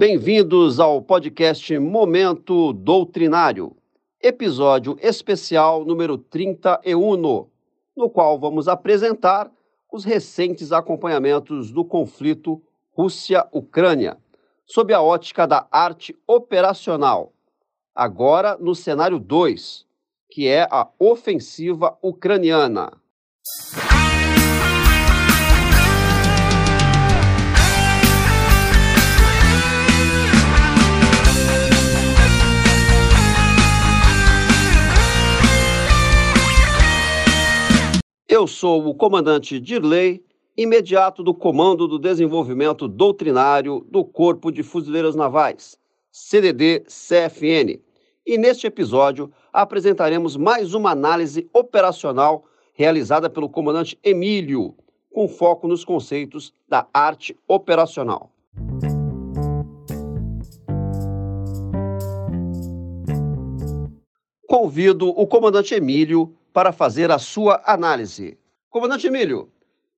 Bem-vindos ao podcast Momento Doutrinário, episódio especial número 31, no qual vamos apresentar os recentes acompanhamentos do conflito Rússia-Ucrânia, sob a ótica da arte operacional. Agora no cenário 2, que é a ofensiva ucraniana. Eu sou o comandante Dirley, imediato do Comando do Desenvolvimento Doutrinário do Corpo de Fuzileiros Navais, CDD-CFN, e neste episódio apresentaremos mais uma análise operacional realizada pelo comandante Emílio, com foco nos conceitos da arte operacional. Convido o comandante Emílio para fazer a sua análise. Comandante Emílio,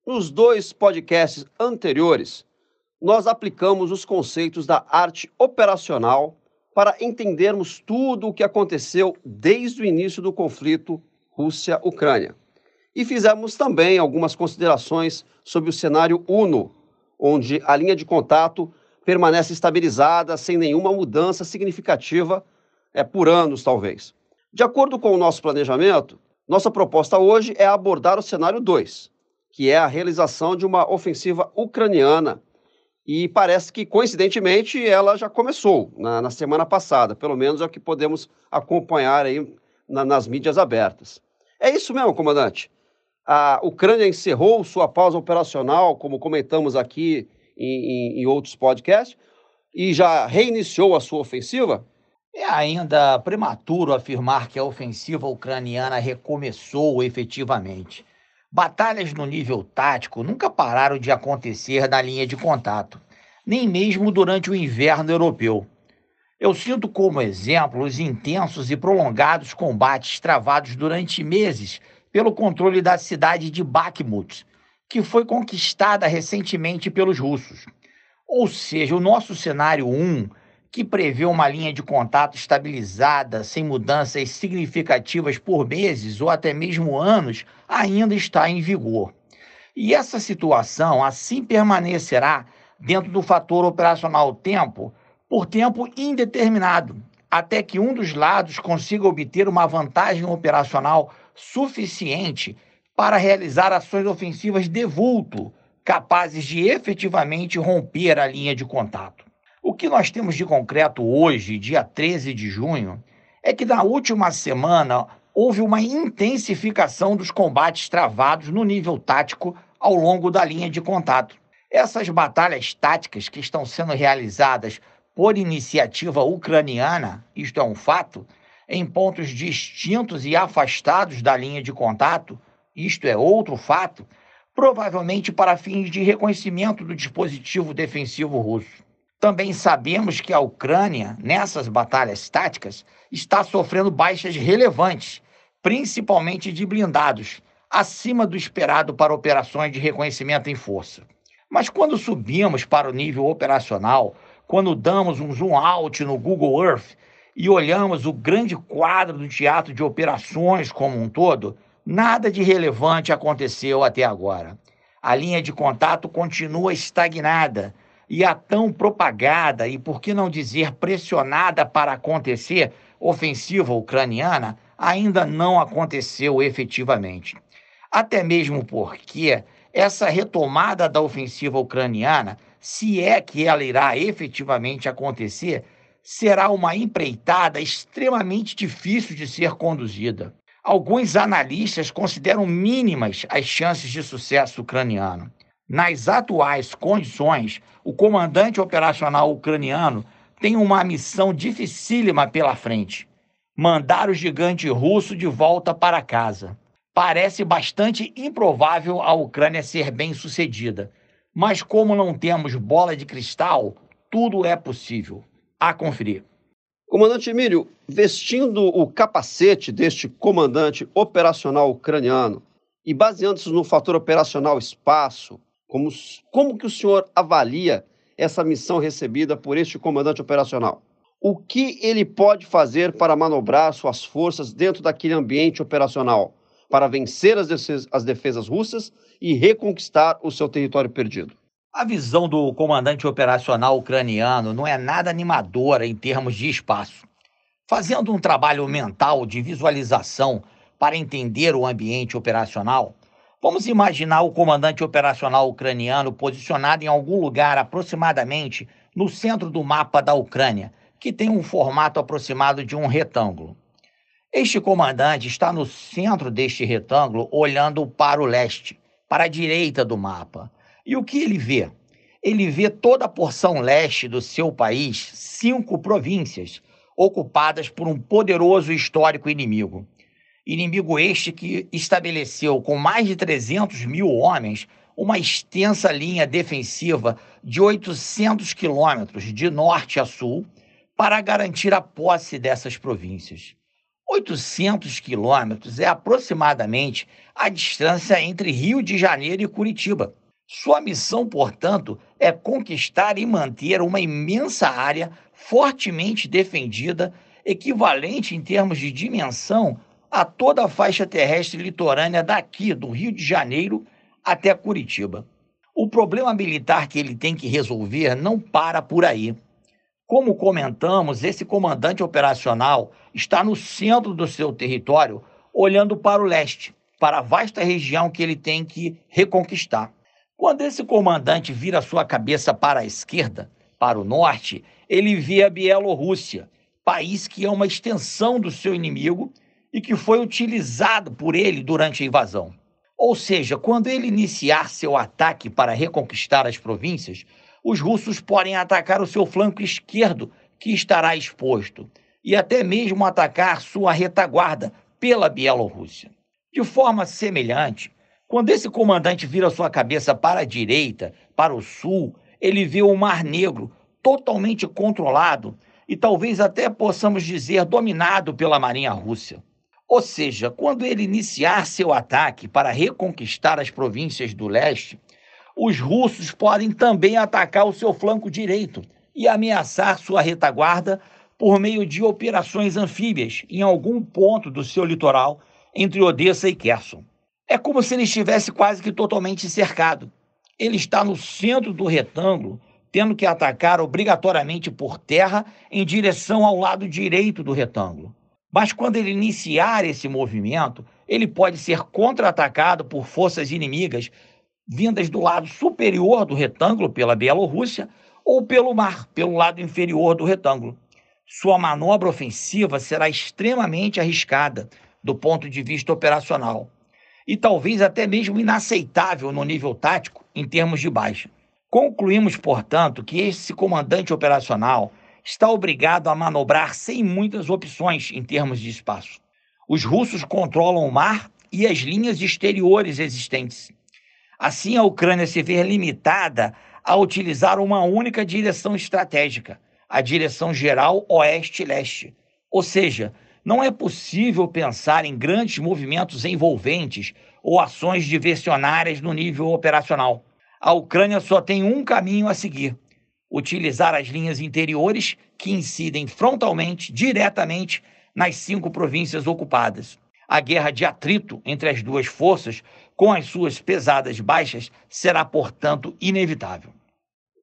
nos dois podcasts anteriores, nós aplicamos os conceitos da arte operacional para entendermos tudo o que aconteceu desde o início do conflito Rússia-Ucrânia. E fizemos também algumas considerações sobre o cenário UNO, onde a linha de contato permanece estabilizada sem nenhuma mudança significativa, é por anos talvez. De acordo com o nosso planejamento, nossa proposta hoje é abordar o cenário 2, que é a realização de uma ofensiva ucraniana. E parece que, coincidentemente, ela já começou na, na semana passada, pelo menos é o que podemos acompanhar aí na, nas mídias abertas. É isso mesmo, comandante. A Ucrânia encerrou sua pausa operacional, como comentamos aqui em, em, em outros podcasts, e já reiniciou a sua ofensiva? É ainda prematuro afirmar que a ofensiva ucraniana recomeçou efetivamente. Batalhas no nível tático nunca pararam de acontecer na linha de contato, nem mesmo durante o inverno europeu. Eu sinto como exemplo os intensos e prolongados combates travados durante meses pelo controle da cidade de Bakhmut, que foi conquistada recentemente pelos russos. Ou seja, o nosso cenário 1 que prevê uma linha de contato estabilizada, sem mudanças significativas por meses ou até mesmo anos, ainda está em vigor. E essa situação assim permanecerá dentro do fator operacional tempo por tempo indeterminado, até que um dos lados consiga obter uma vantagem operacional suficiente para realizar ações ofensivas de vulto, capazes de efetivamente romper a linha de contato. O que nós temos de concreto hoje, dia 13 de junho, é que na última semana houve uma intensificação dos combates travados no nível tático ao longo da linha de contato. Essas batalhas táticas que estão sendo realizadas por iniciativa ucraniana, isto é um fato, em pontos distintos e afastados da linha de contato, isto é outro fato, provavelmente para fins de reconhecimento do dispositivo defensivo russo. Também sabemos que a Ucrânia, nessas batalhas táticas, está sofrendo baixas relevantes, principalmente de blindados, acima do esperado para operações de reconhecimento em força. Mas quando subimos para o nível operacional, quando damos um zoom out no Google Earth e olhamos o grande quadro do teatro de operações como um todo, nada de relevante aconteceu até agora. A linha de contato continua estagnada e a tão propagada e, por que não dizer, pressionada para acontecer ofensiva ucraniana ainda não aconteceu efetivamente. Até mesmo porque essa retomada da ofensiva ucraniana, se é que ela irá efetivamente acontecer, será uma empreitada extremamente difícil de ser conduzida. Alguns analistas consideram mínimas as chances de sucesso ucraniano. Nas atuais condições, o comandante operacional ucraniano tem uma missão dificílima pela frente: mandar o gigante russo de volta para casa. Parece bastante improvável a Ucrânia ser bem sucedida, mas como não temos bola de cristal, tudo é possível. A conferir. Comandante Emílio, vestindo o capacete deste comandante operacional ucraniano e baseando-se no fator operacional espaço, como, como que o senhor avalia essa missão recebida por este comandante operacional? O que ele pode fazer para manobrar suas forças dentro daquele ambiente operacional, para vencer as defesas, as defesas russas e reconquistar o seu território perdido? A visão do comandante operacional ucraniano não é nada animadora em termos de espaço. Fazendo um trabalho mental de visualização para entender o ambiente operacional, vamos imaginar o comandante operacional ucraniano posicionado em algum lugar aproximadamente no centro do mapa da Ucrânia, que tem um formato aproximado de um retângulo. Este comandante está no centro deste retângulo, olhando para o leste, para a direita do mapa. E o que ele vê? Ele vê toda a porção leste do seu país, cinco províncias, ocupadas por um poderoso histórico inimigo. Inimigo este que estabeleceu com mais de 300 mil homens uma extensa linha defensiva de 800 quilômetros de norte a sul para garantir a posse dessas províncias. 800 quilômetros é aproximadamente a distância entre Rio de Janeiro e Curitiba. Sua missão, portanto, é conquistar e manter uma imensa área fortemente defendida, equivalente em termos de dimensão a toda a faixa terrestre litorânea daqui, do Rio de Janeiro até Curitiba. O problema militar que ele tem que resolver não para por aí. Como comentamos, esse comandante operacional está no centro do seu território, olhando para o leste, para a vasta região que ele tem que reconquistar. Quando esse comandante vira sua cabeça para a esquerda, para o norte, ele vê a Bielorrússia, país que é uma extensão do seu inimigo e que foi utilizado por ele durante a invasão. Ou seja, quando ele iniciar seu ataque para reconquistar as províncias, os russos podem atacar o seu flanco esquerdo, que estará exposto, e até mesmo atacar sua retaguarda pela Bielorrússia. De forma semelhante, quando esse comandante vira sua cabeça para a direita, para o sul, ele vê o Mar Negro totalmente controlado e talvez até possamos dizer dominado pela Marinha Russa. Ou seja, quando ele iniciar seu ataque para reconquistar as províncias do leste, os russos podem também atacar o seu flanco direito e ameaçar sua retaguarda por meio de operações anfíbias em algum ponto do seu litoral entre Odessa e Kherson. É como se ele estivesse quase que totalmente cercado. Ele está no centro do retângulo, tendo que atacar obrigatoriamente por terra em direção ao lado direito do retângulo. Mas quando ele iniciar esse movimento, ele pode ser contra-atacado por forças inimigas vindas do lado superior do retângulo pela Bielorrússia ou pelo mar, pelo lado inferior do retângulo. Sua manobra ofensiva será extremamente arriscada do ponto de vista operacional e talvez até mesmo inaceitável no nível tático em termos de baixa. Concluímos, portanto, que esse comandante operacional está obrigado a manobrar sem muitas opções em termos de espaço. Os russos controlam o mar e as linhas exteriores existentes. Assim, a Ucrânia se vê limitada a utilizar uma única direção estratégica, a direção geral oeste-leste. Ou seja, não é possível pensar em grandes movimentos envolventes ou ações diversionárias no nível operacional. A Ucrânia só tem um caminho a seguir: utilizar as linhas interiores que incidem frontalmente, diretamente, nas cinco províncias ocupadas. A guerra de atrito entre as duas forças, com as suas pesadas baixas, será, portanto, inevitável.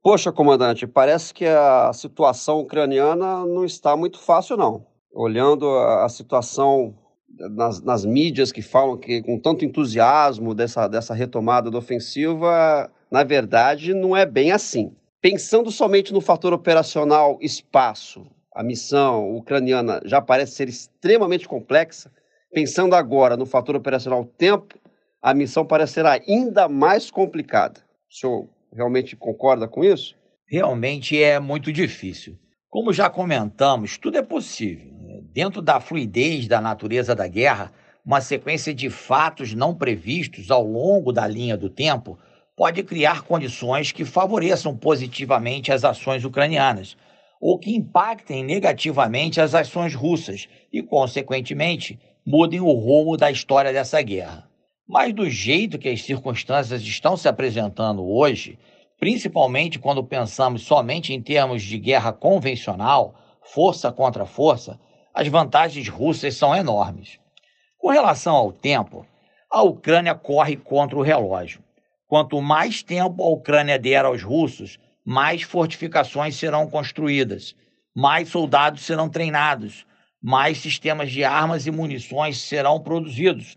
Poxa, comandante, parece que a situação ucraniana não está muito fácil, não. Olhando a situação nas, nas mídias que falam que com tanto entusiasmo dessa, dessa retomada da ofensiva, na verdade, não é bem assim. Pensando somente no fator operacional espaço, a missão ucraniana já parece ser extremamente complexa. Pensando agora no fator operacional tempo, a missão parece ser ainda mais complicada. O senhor realmente concorda com isso? Realmente é muito difícil. Como já comentamos, tudo é possível. Dentro da fluidez da natureza da guerra, uma sequência de fatos não previstos ao longo da linha do tempo pode criar condições que favoreçam positivamente as ações ucranianas ou que impactem negativamente as ações russas e, consequentemente, mudem o rumo da história dessa guerra. Mas, do jeito que as circunstâncias estão se apresentando hoje, principalmente quando pensamos somente em termos de guerra convencional, força contra força, as vantagens russas são enormes. Com relação ao tempo, a Ucrânia corre contra o relógio. Quanto mais tempo a Ucrânia der aos russos, mais fortificações serão construídas, mais soldados serão treinados, mais sistemas de armas e munições serão produzidos.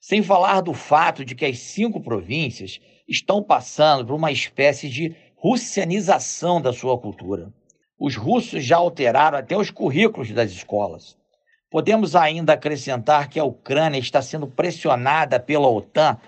Sem falar do fato de que as cinco províncias estão passando por uma espécie de russianização da sua cultura. Os russos já alteraram até os currículos das escolas. Podemos ainda acrescentar que a Ucrânia está sendo pressionada pela OTAN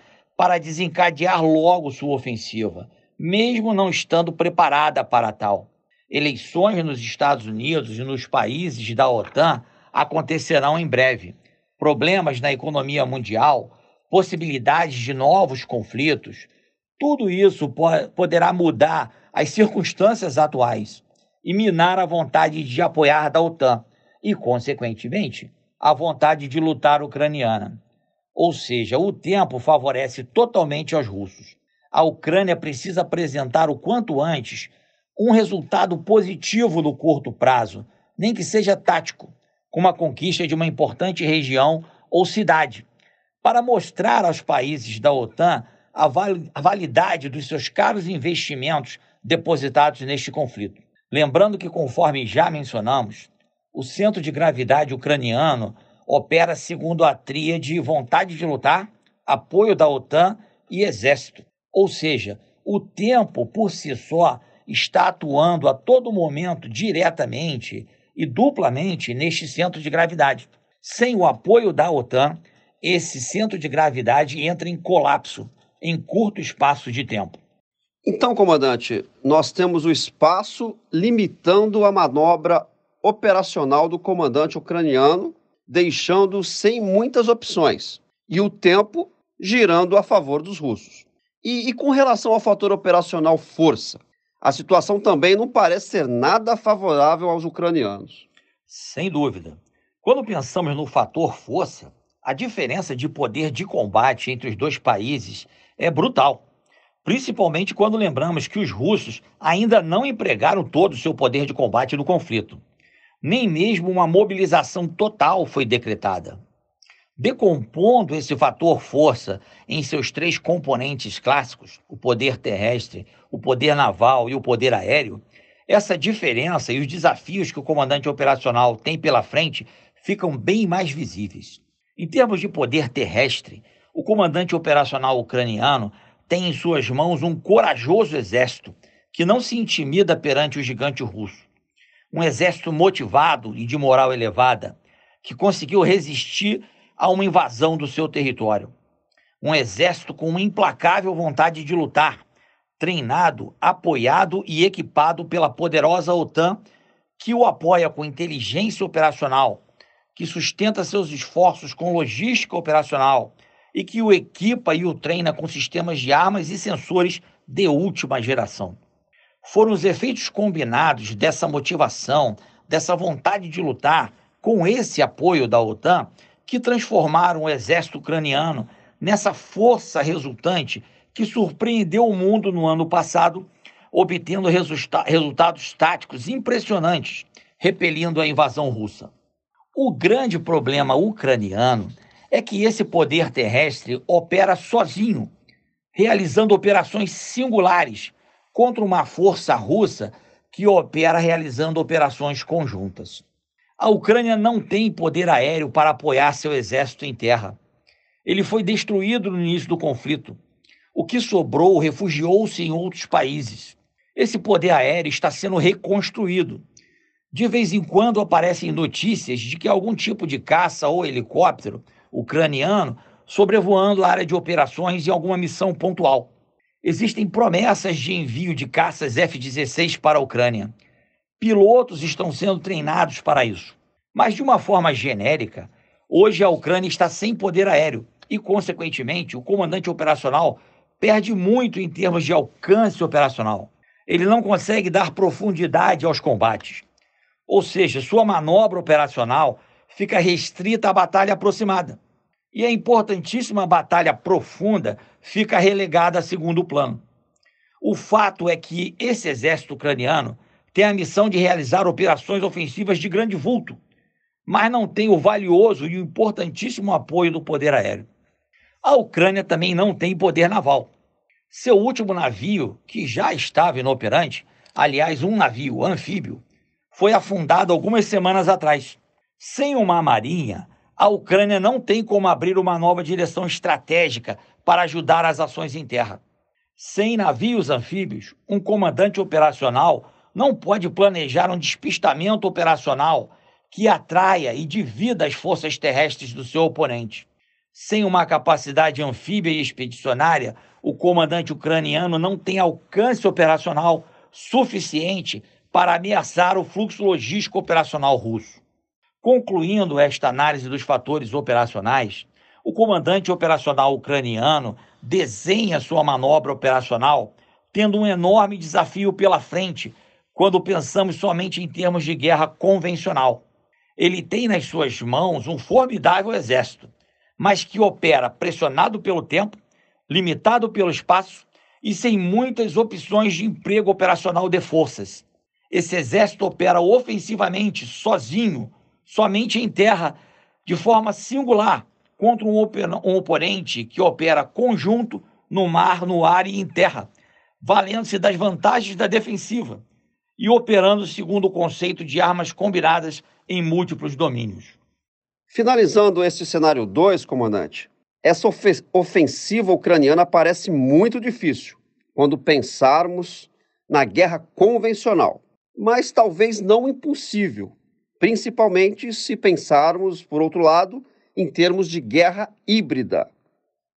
para desencadear logo sua ofensiva, mesmo não estando preparada para tal. Eleições nos Estados Unidos e nos países da OTAN acontecerão em breve. Problemas na economia mundial, possibilidades de novos conflitos, tudo isso poderá mudar as circunstâncias atuais e minar a vontade de apoiar da OTAN e, consequentemente, a vontade de lutar ucraniana. Ou seja, o tempo favorece totalmente aos russos. A Ucrânia precisa apresentar o quanto antes um resultado positivo no curto prazo, nem que seja tático, como a conquista de uma importante região ou cidade, para mostrar aos países da OTAN a, validade dos seus caros investimentos depositados neste conflito. Lembrando que, conforme já mencionamos, o centro de gravidade ucraniano opera segundo a tríade vontade de lutar, apoio da OTAN e exército. Ou seja, o tempo por si só está atuando a todo momento diretamente e duplamente neste centro de gravidade. Sem o apoio da OTAN, esse centro de gravidade entra em colapso em curto espaço de tempo. Então, comandante, nós temos o espaço limitando a manobra operacional do comandante ucraniano, deixando sem muitas opções, e o tempo girando a favor dos russos. E, e com relação ao fator operacional força, a situação também não parece ser nada favorável aos ucranianos. Sem dúvida. Quando pensamos no fator força, a diferença de poder de combate entre os dois países é brutal. Principalmente quando lembramos que os russos ainda não empregaram todo o seu poder de combate no conflito. Nem mesmo uma mobilização total foi decretada. Decompondo esse fator força em seus três componentes clássicos, o poder terrestre, o poder naval e o poder aéreo, essa diferença e os desafios que o comandante operacional tem pela frente ficam bem mais visíveis. Em termos de poder terrestre, o comandante operacional ucraniano tem em suas mãos um corajoso exército que não se intimida perante o gigante russo. Um exército motivado e de moral elevada, que conseguiu resistir a uma invasão do seu território. Um exército com uma implacável vontade de lutar, treinado, apoiado e equipado pela poderosa OTAN, que o apoia com inteligência operacional, que sustenta seus esforços com logística operacional e que o equipa e o treina com sistemas de armas e sensores de última geração. Foram os efeitos combinados dessa motivação, dessa vontade de lutar, com esse apoio da OTAN, que transformaram o exército ucraniano nessa força resultante que surpreendeu o mundo no ano passado, obtendo resulta resultados táticos impressionantes, repelindo a invasão russa. O grande problema ucraniano é que esse poder terrestre opera sozinho, realizando operações singulares contra uma força russa que opera realizando operações conjuntas. A Ucrânia não tem poder aéreo para apoiar seu exército em terra. Ele foi destruído no início do conflito. O que sobrou refugiou-se em outros países. Esse poder aéreo está sendo reconstruído. De vez em quando aparecem notícias de que algum tipo de caça ou helicóptero ucraniano sobrevoando a área de operações em alguma missão pontual. Existem promessas de envio de caças F-16 para a Ucrânia pilotos estão sendo treinados para isso. Mas, de uma forma genérica, hoje a Ucrânia está sem poder aéreo e, consequentemente, o comandante operacional perde muito em termos de alcance operacional. Ele não consegue dar profundidade aos combates. Ou seja, sua manobra operacional fica restrita à batalha aproximada. E a importantíssima batalha profunda fica relegada a segundo plano. O fato é que esse exército ucraniano tem a missão de realizar operações ofensivas de grande vulto, mas não tem o valioso e o importantíssimo apoio do poder aéreo. A Ucrânia também não tem poder naval. Seu último navio, que já estava inoperante, aliás, um navio anfíbio, foi afundado algumas semanas atrás. Sem uma marinha, a Ucrânia não tem como abrir uma nova direção estratégica para ajudar as ações em terra. Sem navios anfíbios, um comandante operacional não pode planejar um despistamento operacional que atraia e divida as forças terrestres do seu oponente. Sem uma capacidade anfíbia e expedicionária, o comandante ucraniano não tem alcance operacional suficiente para ameaçar o fluxo logístico operacional russo. Concluindo esta análise dos fatores operacionais, o comandante operacional ucraniano desenha sua manobra operacional tendo um enorme desafio pela frente quando pensamos somente em termos de guerra convencional. Ele tem nas suas mãos um formidável exército, mas que opera pressionado pelo tempo, limitado pelo espaço e sem muitas opções de emprego operacional de forças. Esse exército opera ofensivamente, sozinho, somente em terra, de forma singular, contra um, um oponente que opera conjunto no mar, no ar e em terra, valendo-se das vantagens da defensiva e operando segundo o conceito de armas combinadas em múltiplos domínios. Finalizando esse cenário 2, comandante, essa ofensiva ucraniana parece muito difícil quando pensarmos na guerra convencional, mas talvez não impossível, principalmente se pensarmos, por outro lado, em termos de guerra híbrida,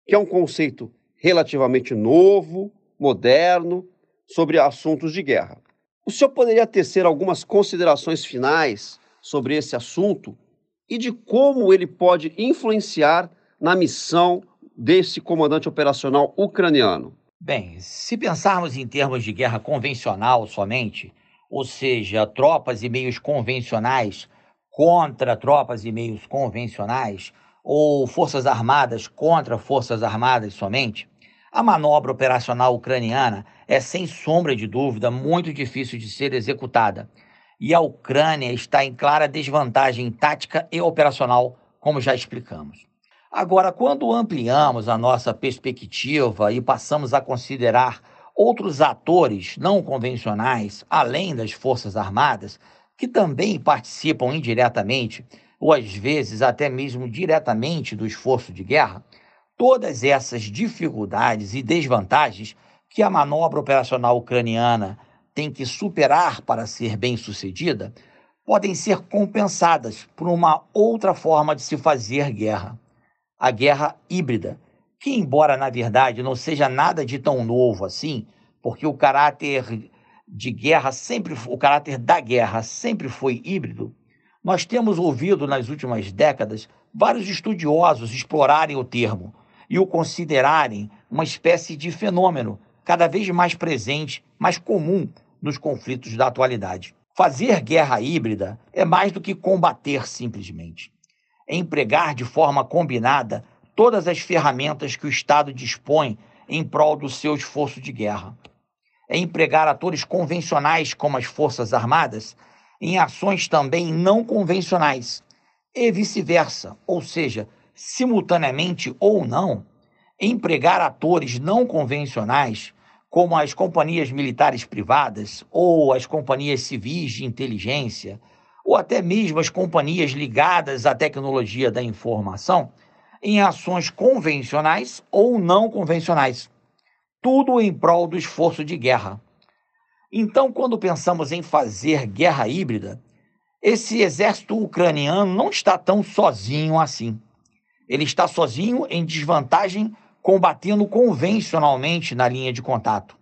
que é um conceito relativamente novo, moderno, sobre assuntos de guerra. O senhor poderia tecer algumas considerações finais sobre esse assunto e de como ele pode influenciar na missão desse comandante operacional ucraniano? Bem, se pensarmos em termos de guerra convencional somente, ou seja, tropas e meios convencionais contra tropas e meios convencionais, ou forças armadas contra forças armadas somente, a manobra operacional ucraniana é, sem sombra de dúvida, muito difícil de ser executada. E a Ucrânia está em clara desvantagem tática e operacional, como já explicamos. Agora, quando ampliamos a nossa perspectiva e passamos a considerar outros atores não convencionais, além das Forças Armadas, que também participam indiretamente, ou às vezes até mesmo diretamente do esforço de guerra, todas essas dificuldades e desvantagens que a manobra operacional ucraniana tem que superar para ser bem sucedida podem ser compensadas por uma outra forma de se fazer guerra a guerra híbrida, que, embora na verdade não seja nada de tão novo assim, porque o caráter de guerra sempre, o caráter da guerra sempre foi híbrido, nós temos ouvido nas últimas décadas vários estudiosos explorarem o termo e o considerarem uma espécie de fenômeno cada vez mais presente, mais comum nos conflitos da atualidade. Fazer guerra híbrida é mais do que combater simplesmente é empregar de forma combinada todas as ferramentas que o Estado dispõe em prol do seu esforço de guerra. É empregar atores convencionais como as Forças Armadas em ações também não convencionais e vice-versa, ou seja, simultaneamente ou não, empregar atores não convencionais como as companhias militares privadas ou as companhias civis de inteligência ou até mesmo as companhias ligadas à tecnologia da informação em ações convencionais ou não convencionais. Tudo em prol do esforço de guerra. Então, quando pensamos em fazer guerra híbrida, esse exército ucraniano não está tão sozinho assim. Ele está sozinho em desvantagem combatendo convencionalmente na linha de contato.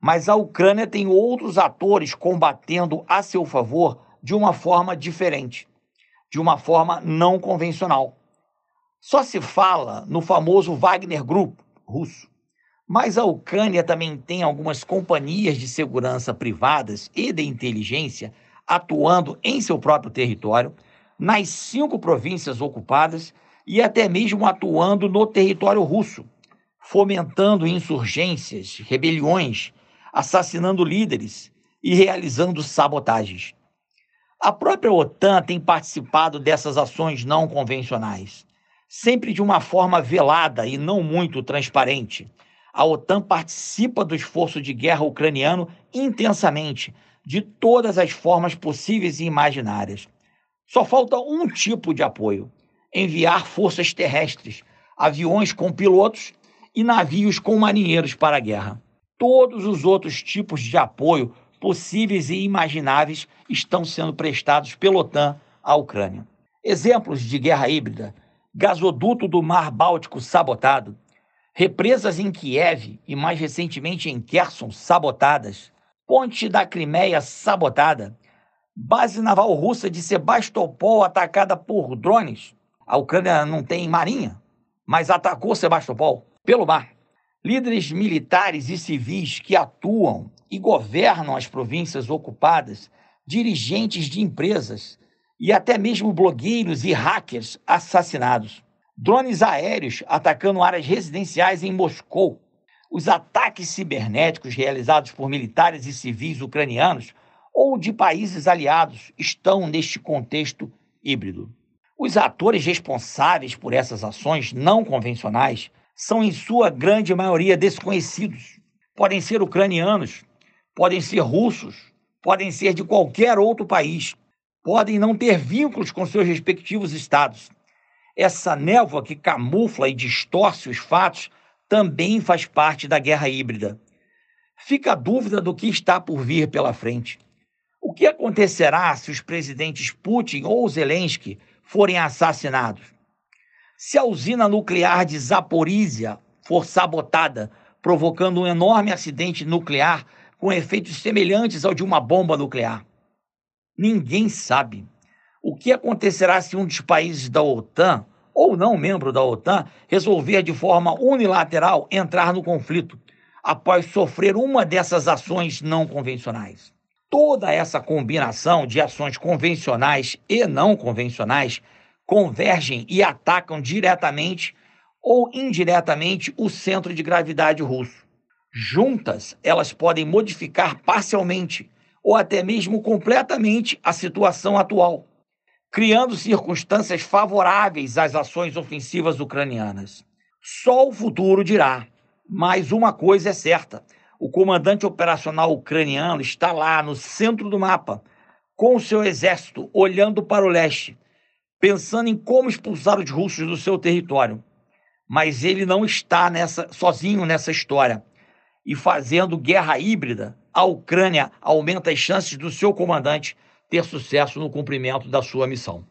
Mas a Ucrânia tem outros atores combatendo a seu favor de uma forma diferente, de uma forma não convencional. Só se fala no famoso Wagner Group russo, mas a Ucrânia também tem algumas companhias de segurança privadas e de inteligência atuando em seu próprio território, nas cinco províncias ocupadas e até mesmo atuando no território russo, fomentando insurgências, rebeliões assassinando líderes e realizando sabotagens. A própria OTAN tem participado dessas ações não convencionais, sempre de uma forma velada e não muito transparente. A OTAN participa do esforço de guerra ucraniano intensamente, de todas as formas possíveis e imaginárias. Só falta um tipo de apoio: enviar forças terrestres, aviões com pilotos e navios com marinheiros para a guerra. Todos os outros tipos de apoio possíveis e imagináveis estão sendo prestados pela OTAN à Ucrânia. Exemplos de guerra híbrida: gasoduto do Mar Báltico sabotado, represas em Kiev e mais recentemente em Kherson sabotadas, ponte da Crimeia sabotada, base naval russa de Sebastopol atacada por drones. A Ucrânia não tem marinha, mas atacou Sebastopol pelo mar. Líderes militares e civis que atuam e governam as províncias ocupadas, dirigentes de empresas e até mesmo blogueiros e hackers assassinados. Drones aéreos atacando áreas residenciais em Moscou. Os ataques cibernéticos realizados por militares e civis ucranianos ou de países aliados estão neste contexto híbrido. Os atores responsáveis por essas ações não convencionais são, em sua grande maioria, desconhecidos. Podem ser ucranianos, podem ser russos, podem ser de qualquer outro país, podem não ter vínculos com seus respectivos estados. Essa névoa que camufla e distorce os fatos também faz parte da guerra híbrida. Fica a dúvida do que está por vir pela frente. O que acontecerá se os presidentes Putin ou Zelensky forem assassinados? Se a usina nuclear de Zaporizhia for sabotada, provocando um enorme acidente nuclear com efeitos semelhantes ao de uma bomba nuclear. Ninguém sabe o que acontecerá se um dos países da OTAN, ou não membro da OTAN, resolver de forma unilateral entrar no conflito após sofrer uma dessas ações não convencionais. Toda essa combinação de ações convencionais e não convencionais convergem e atacam diretamente ou indiretamente o centro de gravidade russo. Juntas, elas podem modificar parcialmente ou até mesmo completamente a situação atual, criando circunstâncias favoráveis às ações ofensivas ucranianas. Só o futuro dirá, mas uma coisa é certa: o comandante operacional ucraniano está lá no centro do mapa, com o seu exército olhando para o leste, pensando em como expulsar os russos do seu território. Mas ele não está nessa, sozinho nessa história e fazendo guerra híbrida, a Ucrânia aumenta as chances do seu comandante ter sucesso no cumprimento da sua missão.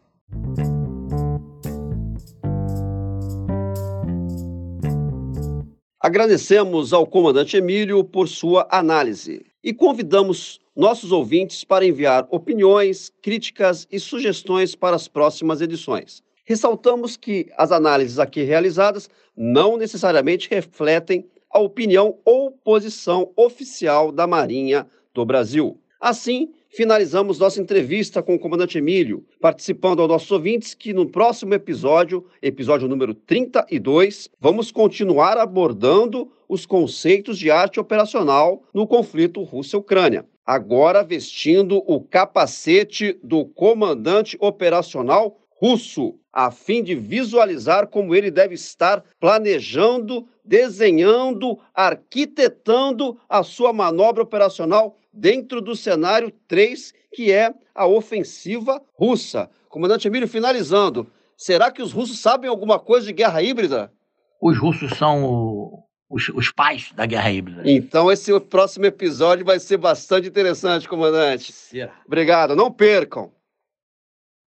Agradecemos ao comandante Emílio por sua análise e convidamos nossos ouvintes para enviar opiniões, críticas e sugestões para as próximas edições. Ressaltamos que as análises aqui realizadas não necessariamente refletem a opinião ou posição oficial da Marinha do Brasil. Assim, finalizamos nossa entrevista com o comandante Emílio, participando aos nossos ouvintes que no próximo episódio, episódio número 32, vamos continuar abordando os conceitos de arte operacional no conflito Rússia-Ucrânia. Agora vestindo o capacete do comandante operacional russo, a fim de visualizar como ele deve estar planejando, desenhando, arquitetando a sua manobra operacional dentro do cenário 3, que é a ofensiva russa. Comandante Emílio, finalizando, será que os russos sabem alguma coisa de guerra híbrida? Os russos são os, os pais da guerra híbrida. Então, esse próximo episódio vai ser bastante interessante, comandante. Será? Obrigado, não percam.